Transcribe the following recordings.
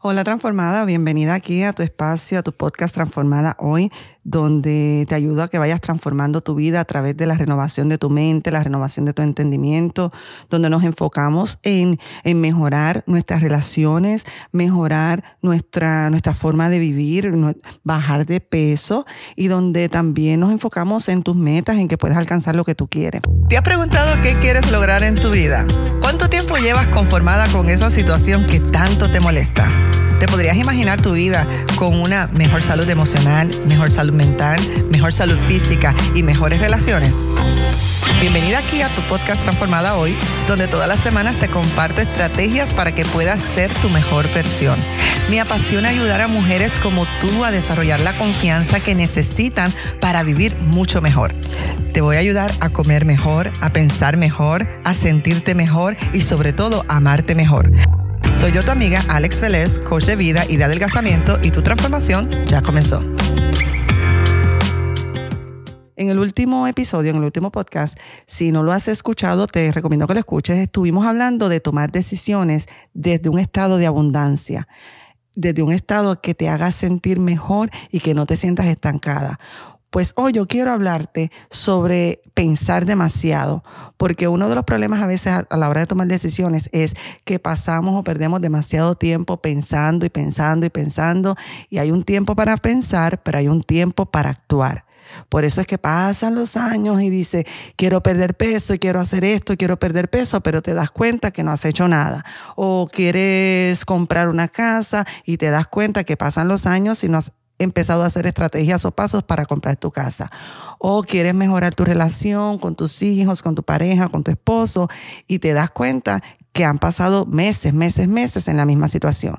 Hola transformada, bienvenida aquí a tu espacio, a tu podcast Transformada hoy, donde te ayudo a que vayas transformando tu vida a través de la renovación de tu mente, la renovación de tu entendimiento, donde nos enfocamos en, en mejorar nuestras relaciones, mejorar nuestra, nuestra forma de vivir, bajar de peso y donde también nos enfocamos en tus metas, en que puedas alcanzar lo que tú quieres. ¿Te has preguntado qué quieres lograr en tu vida? ¿Cuánto tiempo llevas conformada con esa situación que tanto te molesta? ¿Te podrías imaginar tu vida con una mejor salud emocional, mejor salud mental, mejor salud física y mejores relaciones? Bienvenida aquí a tu podcast Transformada Hoy, donde todas las semanas te comparto estrategias para que puedas ser tu mejor versión. Me apasiona ayudar a mujeres como tú a desarrollar la confianza que necesitan para vivir mucho mejor. Te voy a ayudar a comer mejor, a pensar mejor, a sentirte mejor y sobre todo a amarte mejor. Soy yo tu amiga Alex Vélez, coach de vida y de adelgazamiento y tu transformación ya comenzó. En el último episodio, en el último podcast, si no lo has escuchado, te recomiendo que lo escuches. Estuvimos hablando de tomar decisiones desde un estado de abundancia, desde un estado que te haga sentir mejor y que no te sientas estancada. Pues hoy yo quiero hablarte sobre pensar demasiado, porque uno de los problemas a veces a la hora de tomar decisiones es que pasamos o perdemos demasiado tiempo pensando y pensando y pensando, y hay un tiempo para pensar, pero hay un tiempo para actuar. Por eso es que pasan los años y dice, quiero perder peso y quiero hacer esto quiero perder peso, pero te das cuenta que no has hecho nada. O quieres comprar una casa y te das cuenta que pasan los años y no has empezado a hacer estrategias o pasos para comprar tu casa. O quieres mejorar tu relación con tus hijos, con tu pareja, con tu esposo y te das cuenta que han pasado meses, meses, meses en la misma situación.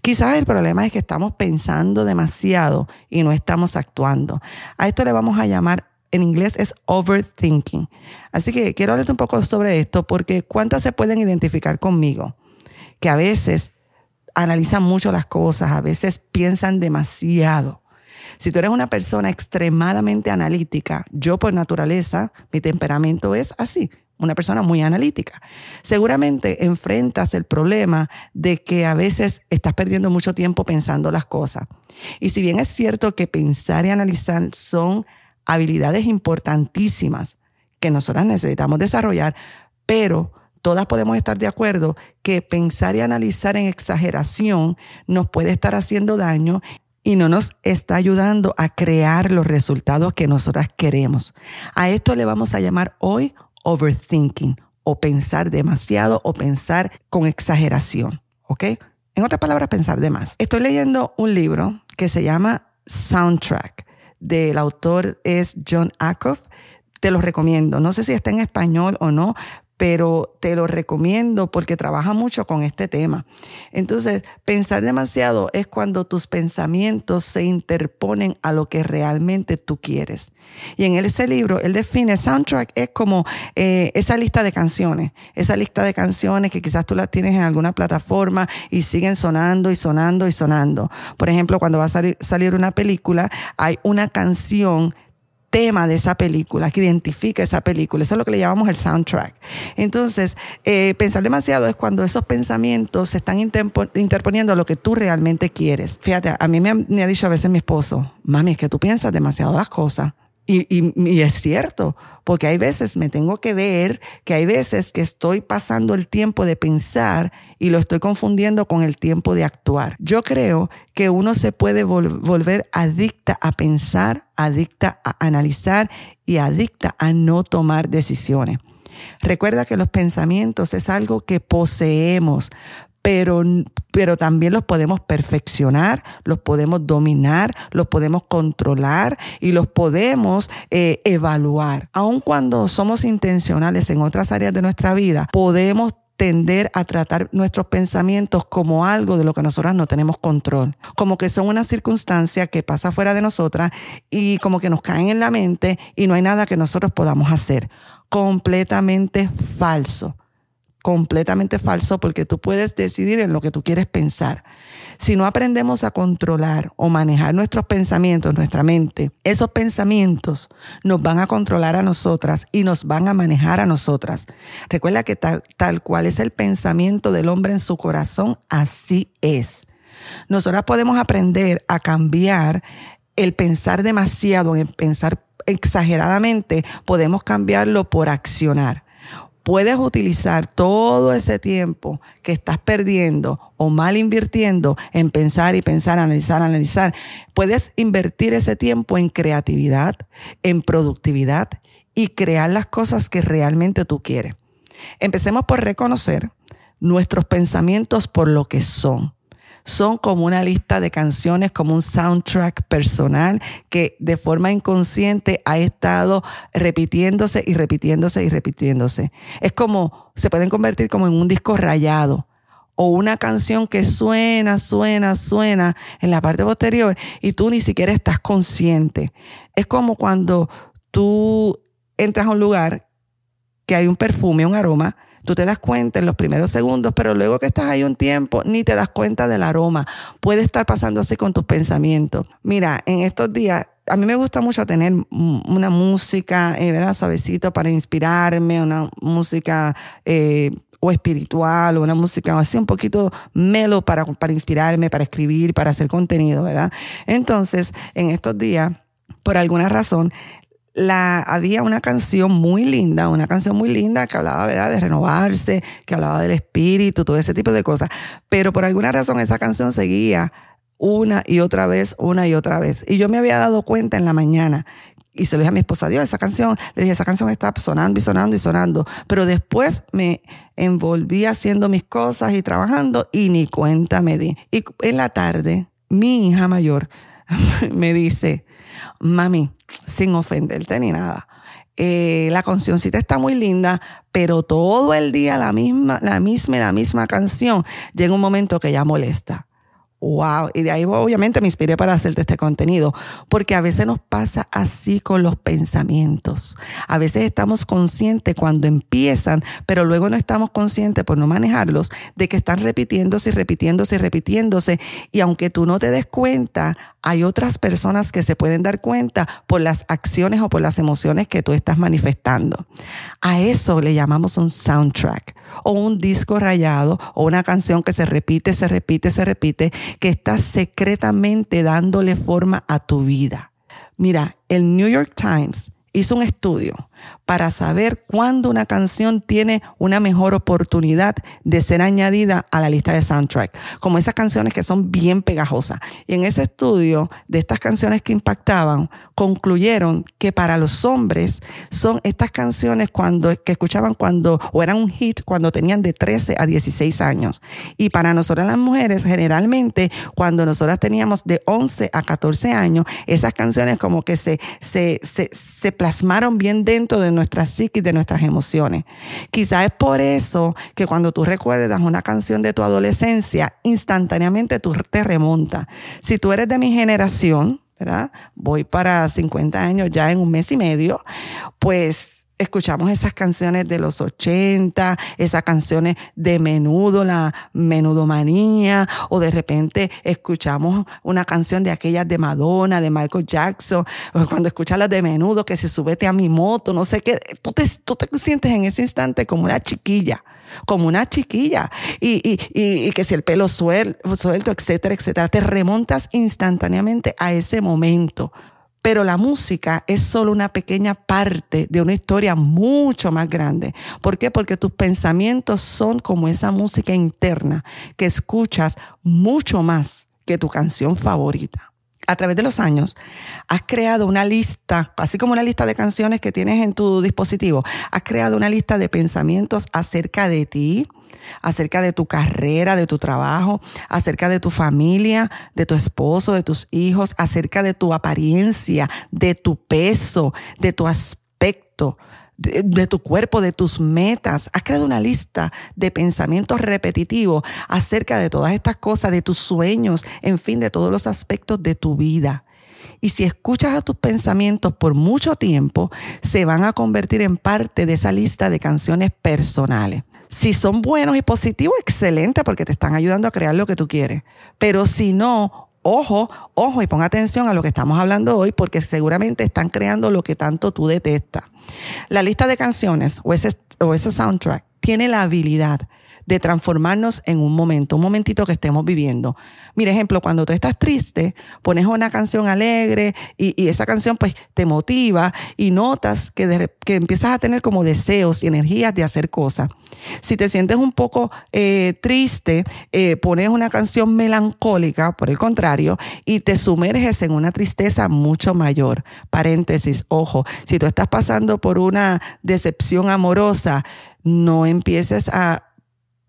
Quizás el problema es que estamos pensando demasiado y no estamos actuando. A esto le vamos a llamar, en inglés es overthinking. Así que quiero hablarte un poco sobre esto porque ¿cuántas se pueden identificar conmigo? Que a veces analizan mucho las cosas, a veces piensan demasiado. Si tú eres una persona extremadamente analítica, yo por naturaleza, mi temperamento es así, una persona muy analítica. Seguramente enfrentas el problema de que a veces estás perdiendo mucho tiempo pensando las cosas. Y si bien es cierto que pensar y analizar son habilidades importantísimas que nosotras necesitamos desarrollar, pero todas podemos estar de acuerdo que pensar y analizar en exageración nos puede estar haciendo daño y no nos está ayudando a crear los resultados que nosotras queremos. A esto le vamos a llamar hoy overthinking o pensar demasiado o pensar con exageración, ¿ok? En otras palabras, pensar de más. Estoy leyendo un libro que se llama Soundtrack. Del autor es John Acuff. Te lo recomiendo. No sé si está en español o no, pero te lo recomiendo porque trabaja mucho con este tema. Entonces, pensar demasiado es cuando tus pensamientos se interponen a lo que realmente tú quieres. Y en ese libro, él define soundtrack es como eh, esa lista de canciones, esa lista de canciones que quizás tú las tienes en alguna plataforma y siguen sonando y sonando y sonando. Por ejemplo, cuando va a salir, salir una película, hay una canción tema de esa película, que identifica esa película. Eso es lo que le llamamos el soundtrack. Entonces, eh, pensar demasiado es cuando esos pensamientos se están interponiendo a lo que tú realmente quieres. Fíjate, a mí me me ha dicho a veces mi esposo, mami, es que tú piensas demasiado las cosas. Y, y, es cierto, porque hay veces me tengo que ver que hay veces que estoy pasando el tiempo de pensar y lo estoy confundiendo con el tiempo de actuar. Yo creo que uno se puede volver adicta a pensar, adicta a analizar y adicta a no tomar decisiones. Recuerda que los pensamientos es algo que poseemos, pero, pero también los podemos perfeccionar, los podemos dominar, los podemos controlar y los podemos eh, evaluar. Aun cuando somos intencionales en otras áreas de nuestra vida, podemos tender a tratar nuestros pensamientos como algo de lo que nosotras no tenemos control, como que son una circunstancia que pasa fuera de nosotras y como que nos caen en la mente y no hay nada que nosotros podamos hacer. Completamente falso completamente falso porque tú puedes decidir en lo que tú quieres pensar. Si no aprendemos a controlar o manejar nuestros pensamientos, nuestra mente, esos pensamientos nos van a controlar a nosotras y nos van a manejar a nosotras. Recuerda que tal, tal cual es el pensamiento del hombre en su corazón, así es. Nosotras podemos aprender a cambiar el pensar demasiado, en pensar exageradamente, podemos cambiarlo por accionar. Puedes utilizar todo ese tiempo que estás perdiendo o mal invirtiendo en pensar y pensar, analizar, analizar. Puedes invertir ese tiempo en creatividad, en productividad y crear las cosas que realmente tú quieres. Empecemos por reconocer nuestros pensamientos por lo que son son como una lista de canciones, como un soundtrack personal que de forma inconsciente ha estado repitiéndose y repitiéndose y repitiéndose. Es como, se pueden convertir como en un disco rayado o una canción que suena, suena, suena en la parte posterior y tú ni siquiera estás consciente. Es como cuando tú entras a un lugar que hay un perfume, un aroma, Tú te das cuenta en los primeros segundos, pero luego que estás ahí un tiempo, ni te das cuenta del aroma. Puede estar pasando así con tus pensamientos. Mira, en estos días a mí me gusta mucho tener una música, eh, ¿verdad? Suavecito para inspirarme, una música eh, o espiritual, o una música así un poquito melo para, para inspirarme, para escribir, para hacer contenido, ¿verdad? Entonces, en estos días, por alguna razón, la, había una canción muy linda, una canción muy linda que hablaba ¿verdad? de renovarse, que hablaba del espíritu, todo ese tipo de cosas. Pero por alguna razón esa canción seguía una y otra vez, una y otra vez. Y yo me había dado cuenta en la mañana y se lo dije a mi esposa, Dios, esa canción, le dije, esa canción está sonando y sonando y sonando. Pero después me envolví haciendo mis cosas y trabajando y ni cuenta me di. Y en la tarde, mi hija mayor me dice, mami, sin ofenderte ni nada. Eh, la cancioncita está muy linda, pero todo el día la misma, la misma, la misma canción. Llega un momento que ya molesta. Wow, y de ahí obviamente me inspiré para hacerte este contenido, porque a veces nos pasa así con los pensamientos. A veces estamos conscientes cuando empiezan, pero luego no estamos conscientes por no manejarlos de que están repitiéndose y repitiéndose y repitiéndose. Y aunque tú no te des cuenta, hay otras personas que se pueden dar cuenta por las acciones o por las emociones que tú estás manifestando. A eso le llamamos un soundtrack o un disco rayado o una canción que se repite, se repite, se repite, que está secretamente dándole forma a tu vida. Mira, el New York Times hizo un estudio para saber cuándo una canción tiene una mejor oportunidad de ser añadida a la lista de soundtrack, como esas canciones que son bien pegajosas. Y en ese estudio de estas canciones que impactaban, concluyeron que para los hombres son estas canciones cuando, que escuchaban cuando, o eran un hit cuando tenían de 13 a 16 años. Y para nosotras las mujeres, generalmente, cuando nosotras teníamos de 11 a 14 años, esas canciones como que se, se, se, se plasmaron bien dentro de nuestra psiquis, de nuestras emociones. Quizás es por eso que cuando tú recuerdas una canción de tu adolescencia, instantáneamente tú te remontas. Si tú eres de mi generación, ¿verdad? Voy para 50 años ya en un mes y medio, pues escuchamos esas canciones de los 80, esas canciones de menudo, la menudomanía, o de repente escuchamos una canción de aquellas de Madonna, de Michael Jackson, cuando escuchas las de menudo, que se subete a mi moto, no sé qué, tú te, tú te sientes en ese instante como una chiquilla como una chiquilla y, y, y, que si el pelo suelto, suelto, etcétera, etcétera, te remontas instantáneamente a ese momento. Pero la música es solo una pequeña parte de una historia mucho más grande. ¿Por qué? Porque tus pensamientos son como esa música interna que escuchas mucho más que tu canción favorita. A través de los años, has creado una lista, así como una lista de canciones que tienes en tu dispositivo, has creado una lista de pensamientos acerca de ti, acerca de tu carrera, de tu trabajo, acerca de tu familia, de tu esposo, de tus hijos, acerca de tu apariencia, de tu peso, de tu aspecto, de, tu cuerpo, de tus metas. Has creado una lista de pensamientos repetitivos acerca de todas estas cosas, de tus sueños, en fin, de todos los aspectos de tu vida. Y si escuchas a tus pensamientos por mucho tiempo, se van a convertir en parte de esa lista de canciones personales. Si son buenos y positivos, excelente, porque te están ayudando a crear lo que tú quieres. Pero si no, ojo, ojo y pon atención a lo que estamos hablando hoy, porque seguramente están creando lo que tanto tú detestas. La lista de canciones o ese, o soundtrack tiene la habilidad de transformarnos en un momento, un momentito que estemos viviendo. Mira, ejemplo, cuando tú estás triste, pones una canción alegre y, esa canción pues te motiva y notas que, que, empiezas a tener como deseos y energías de hacer cosas. Si te sientes un poco eh, triste, eh, pones una canción melancólica, por el contrario, y te sumerges en una tristeza mucho mayor. Paréntesis, ojo, si tú estás pasando por una decepción amorosa, no empieces a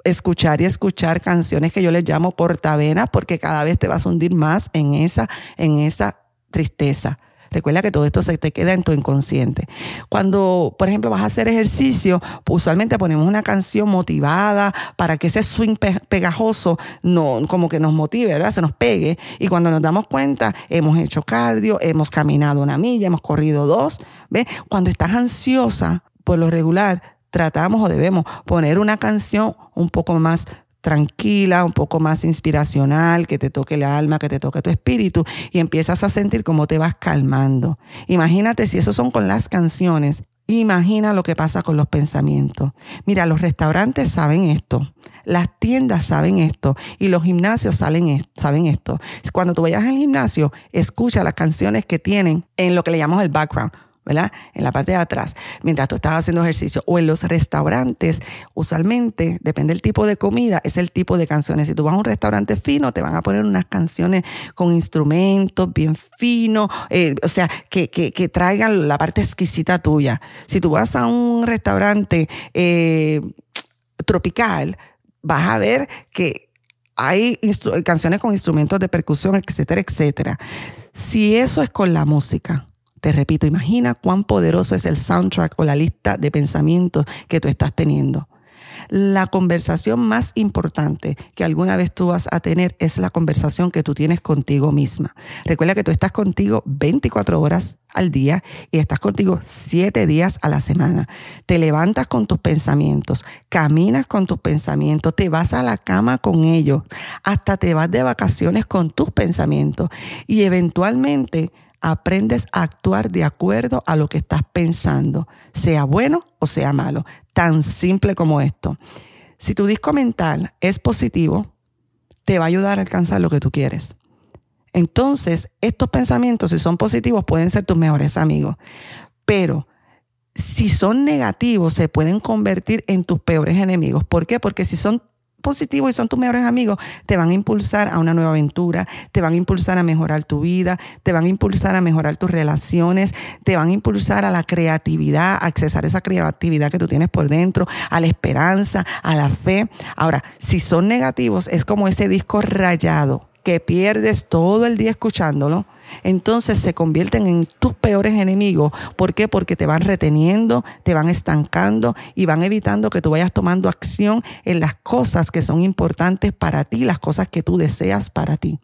escuchar y escuchar canciones que yo les llamo cortavenas porque cada vez te vas a hundir más en esa, en esa tristeza. Recuerda que todo esto se te queda en tu inconsciente. Cuando, por ejemplo, vas a hacer ejercicio, pues, usualmente ponemos una canción motivada para que ese swing pegajoso no, como que nos motive, ¿verdad? Se nos pegue. Y cuando nos damos cuenta, hemos hecho cardio, hemos caminado una milla, hemos corrido dos. ¿Ves? Cuando estás ansiosa, por lo regular, tratamos o debemos poner una canción un poco más tranquila, un poco más inspiracional, que te toque el alma, que te toque tu espíritu y empiezas a sentir cómo te vas calmando. Imagínate si eso son con las canciones, imagina lo que pasa con los pensamientos. Mira, los restaurantes saben esto. Las tiendas saben esto y los gimnasios saben, saben esto. Cuando tú vayas al gimnasio, escucha las canciones que tienen en lo que le llamamos el background ¿verdad? En la parte de atrás, mientras tú estás haciendo ejercicio. O en los restaurantes, usualmente, depende del tipo de comida, es el tipo de canciones. Si tú vas a un restaurante fino, te van a poner unas canciones con instrumentos bien finos, eh, o sea, que, que, traigan la parte exquisita tuya. Si tú vas a un restaurante eh, tropical, vas a ver que hay canciones con instrumentos de percusión, etcétera, etcétera. Si eso es con la música, te repito, imagina cuán poderoso es el soundtrack o la lista de pensamientos que tú estás teniendo. La conversación más importante que alguna vez tú vas a tener es la conversación que tú tienes contigo misma. Recuerda que tú estás contigo 24 horas al día y estás contigo 7 días a la semana. Te levantas con tus pensamientos, caminas con tus pensamientos, te vas a la cama con ellos, hasta te vas de vacaciones con tus pensamientos y eventualmente aprendes a actuar de acuerdo a lo que estás pensando, sea bueno o sea malo. Tan simple como esto. Si tu disco mental es positivo, te va a ayudar a alcanzar lo que tú quieres. Entonces, estos pensamientos, si son positivos, pueden ser tus mejores amigos. Pero si son negativos, se pueden convertir en tus peores enemigos. ¿Por qué? Porque si son positivos y son tus mejores amigos, te van a impulsar a una nueva aventura, te van a impulsar a mejorar tu vida, te van a impulsar a mejorar tus relaciones, te van a impulsar a la creatividad, a accesar esa creatividad que tú tienes por dentro, a la esperanza, a la fe. Ahora, si son negativos, es como ese disco rayado que pierdes todo el día escuchándolo entonces se convierten en tus peores enemigos. ¿Por qué? Porque te van reteniendo, te van estancando y van evitando que tú vayas tomando acción en las cosas que son importantes para ti, las cosas que tú deseas para ti.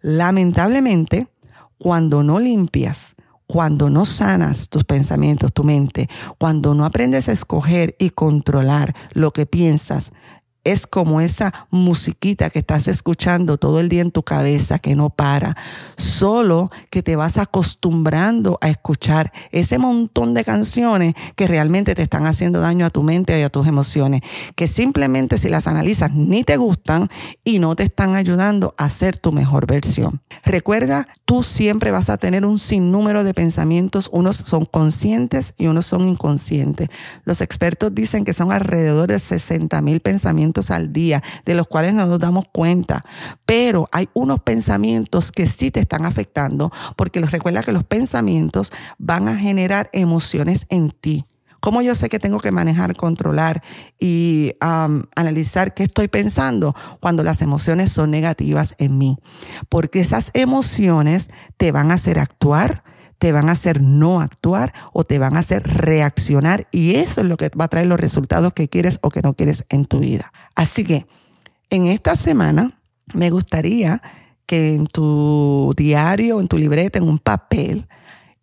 Lamentablemente, cuando no limpias, cuando no sanas tus pensamientos, tu mente, cuando no aprendes a escoger y controlar lo que piensas, es como esa musiquita que estás escuchando todo el día en tu cabeza que no para, solo que te vas acostumbrando a escuchar ese montón de canciones que realmente te están haciendo daño a tu mente y a tus emociones, que simplemente si las analizas ni te gustan y no te están ayudando a ser tu mejor versión. Recuerda, tú siempre vas a tener un sinnúmero de pensamientos, unos son conscientes y unos son inconscientes. Los expertos dicen que son alrededor de 60 mil pensamientos al día, de los cuales no nos damos cuenta. Pero hay unos pensamientos que sí te están afectando, porque los recuerda que los pensamientos van a generar emociones en ti. ¿Cómo yo sé que tengo que manejar, controlar y analizar qué estoy pensando cuando las emociones son negativas en mí? Porque esas emociones te van a hacer actuar, te van a hacer no actuar o te van a hacer reaccionar y eso es lo que va a traer los resultados que quieres o que no quieres en tu vida. Así que en esta semana me gustaría que en tu diario, en tu libreta, en un papel,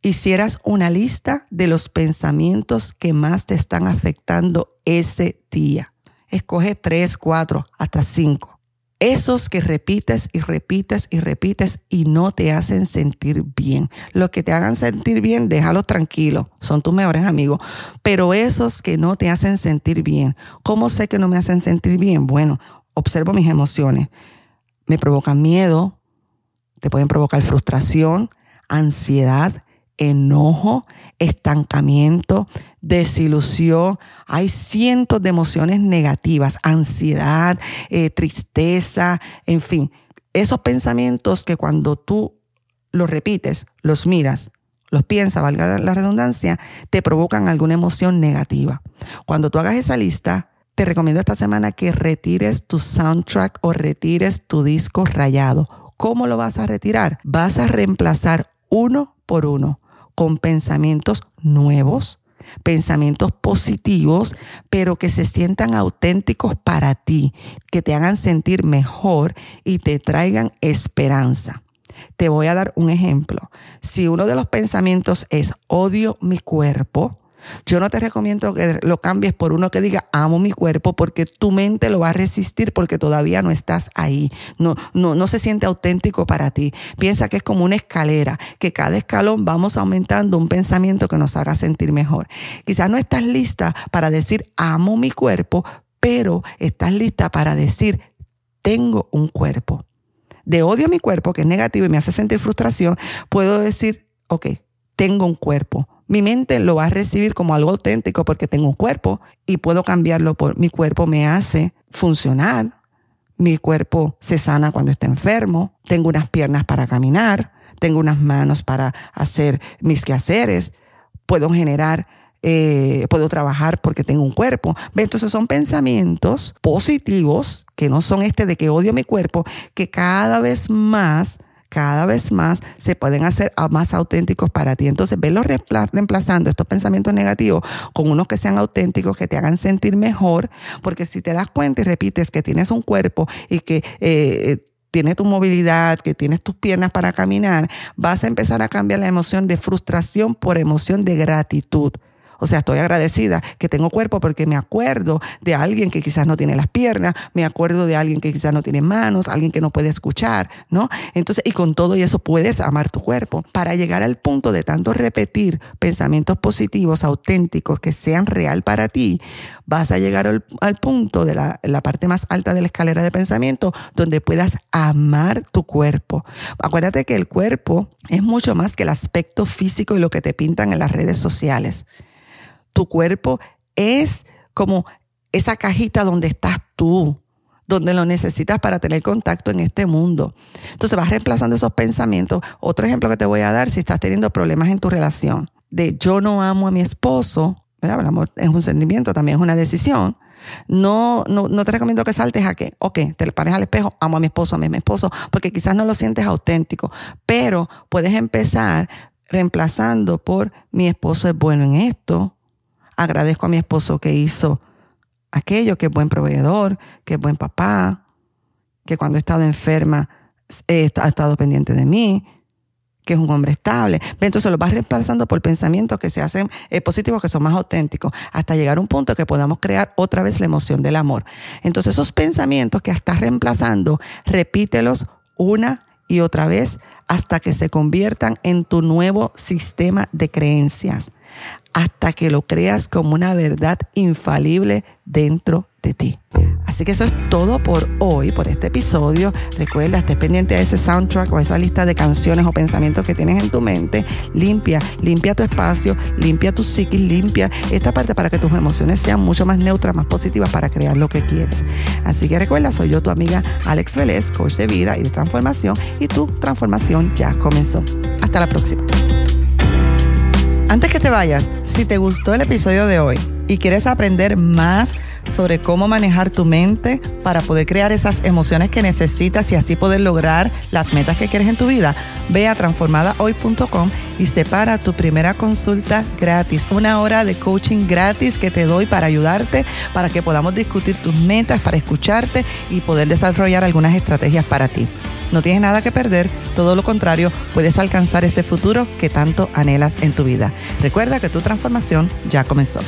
hicieras una lista de los pensamientos que más te están afectando ese día. Escoge tres, cuatro, hasta cinco. Esos que repites y repites y repites y no te hacen sentir bien. Los que te hagan sentir bien, déjalos tranquilos, son tus mejores amigos. Pero esos que no te hacen sentir bien, ¿cómo sé que no me hacen sentir bien? Bueno, observo mis emociones. Me provocan miedo, te pueden provocar frustración, ansiedad, enojo, estancamiento, desilusión. Hay cientos de emociones negativas, ansiedad, eh, tristeza, en fin. Esos pensamientos que cuando tú los repites, los miras, los piensas, valga la redundancia, te provocan alguna emoción negativa. Cuando tú hagas esa lista, te recomiendo esta semana que retires tu soundtrack o retires tu disco rayado. ¿Cómo lo vas a retirar? Vas a reemplazar uno por uno con pensamientos nuevos, pensamientos positivos, pero que se sientan auténticos para ti, que te hagan sentir mejor y te traigan esperanza. Te voy a dar un ejemplo. Si uno de los pensamientos es odio mi cuerpo, yo no te recomiendo que lo cambies por uno que diga amo mi cuerpo porque tu mente lo va a resistir porque todavía no estás ahí. No, no, no se siente auténtico para ti. Piensa que es como una escalera, que cada escalón vamos aumentando un pensamiento que nos haga sentir mejor. Quizás no estás lista para decir amo mi cuerpo, pero estás lista para decir tengo un cuerpo. De odio a mi cuerpo, que es negativo y me hace sentir frustración, puedo decir, ok, tengo un cuerpo mi mente lo va a recibir como algo auténtico porque tengo un cuerpo y puedo cambiarlo por mi cuerpo me hace funcionar. Mi cuerpo se sana cuando está enfermo. Tengo unas piernas para caminar. Tengo unas manos para hacer mis quehaceres. Puedo generar, eh, puedo trabajar porque tengo un cuerpo. Entonces son pensamientos positivos que no son este de que odio mi cuerpo, que cada vez más cada vez más se pueden hacer más auténticos para ti. Entonces, velo reemplazando estos pensamientos negativos con unos que sean auténticos, que te hagan sentir mejor, porque si te das cuenta y repites que tienes un cuerpo y que eh, tienes tu movilidad, que tienes tus piernas para caminar, vas a empezar a cambiar la emoción de frustración por emoción de gratitud. O sea, estoy agradecida que tengo cuerpo porque me acuerdo de alguien que quizás no tiene las piernas, me acuerdo de alguien que quizás no tiene manos, alguien que no puede escuchar, ¿no? Entonces, y con todo y eso puedes amar tu cuerpo. Para llegar al punto de tanto repetir pensamientos positivos, auténticos, que sean real para ti, vas a llegar al, punto de la, la parte más alta de la escalera de pensamiento donde puedas amar tu cuerpo. Acuérdate que el cuerpo es mucho más que el aspecto físico y lo que te pintan en las redes sociales. Tu cuerpo es como esa cajita donde estás tú, donde lo necesitas para tener contacto en este mundo. Entonces vas reemplazando esos pensamientos. Otro ejemplo que te voy a dar si estás teniendo problemas en tu relación, de yo no amo a mi esposo, El amor es un sentimiento, también es una decisión. No, no, no te recomiendo que saltes a que, ok, te pares al espejo, amo a mi esposo, amo a mi esposo, porque quizás no lo sientes auténtico, pero puedes empezar reemplazando por mi esposo es bueno en esto, Agradezco a mi esposo que hizo aquello, que es buen proveedor, que es buen papá, que cuando he estado enferma ha estado pendiente de mí, que es un hombre estable. Entonces lo vas reemplazando por pensamientos que se hacen eh, positivos, que son más auténticos, hasta llegar a un punto que podamos crear otra vez la emoción del amor. Entonces esos pensamientos que estás reemplazando, repítelos una y otra vez hasta que se conviertan en tu nuevo sistema de creencias hasta que lo creas como una verdad infalible dentro de ti. Así que eso es todo por hoy, por este episodio. Recuerda, estés pendiente a ese soundtrack o esa lista de canciones o pensamientos que tienes en tu mente. Limpia, limpia tu espacio, limpia tu psiquis, limpia esta parte para que tus emociones sean mucho más neutras, más positivas para crear lo que quieres. Así que recuerda, soy yo tu amiga Alex Vélez, coach de vida y de transformación, y tu transformación ya comenzó. Hasta la próxima. Antes que te vayas, si te gustó el episodio de hoy y quieres aprender más sobre cómo manejar tu mente para poder crear esas emociones que necesitas y así poder lograr las metas que quieres en tu vida, ve a transformadahoy.com y separa tu primera consulta gratis, una hora de coaching gratis que te doy para ayudarte, para que podamos discutir tus metas, para escucharte y poder desarrollar algunas estrategias para ti. No tienes nada que perder, todo lo contrario, puedes alcanzar ese futuro que tanto anhelas en tu vida. Recuerda que tu transformación ya comenzó.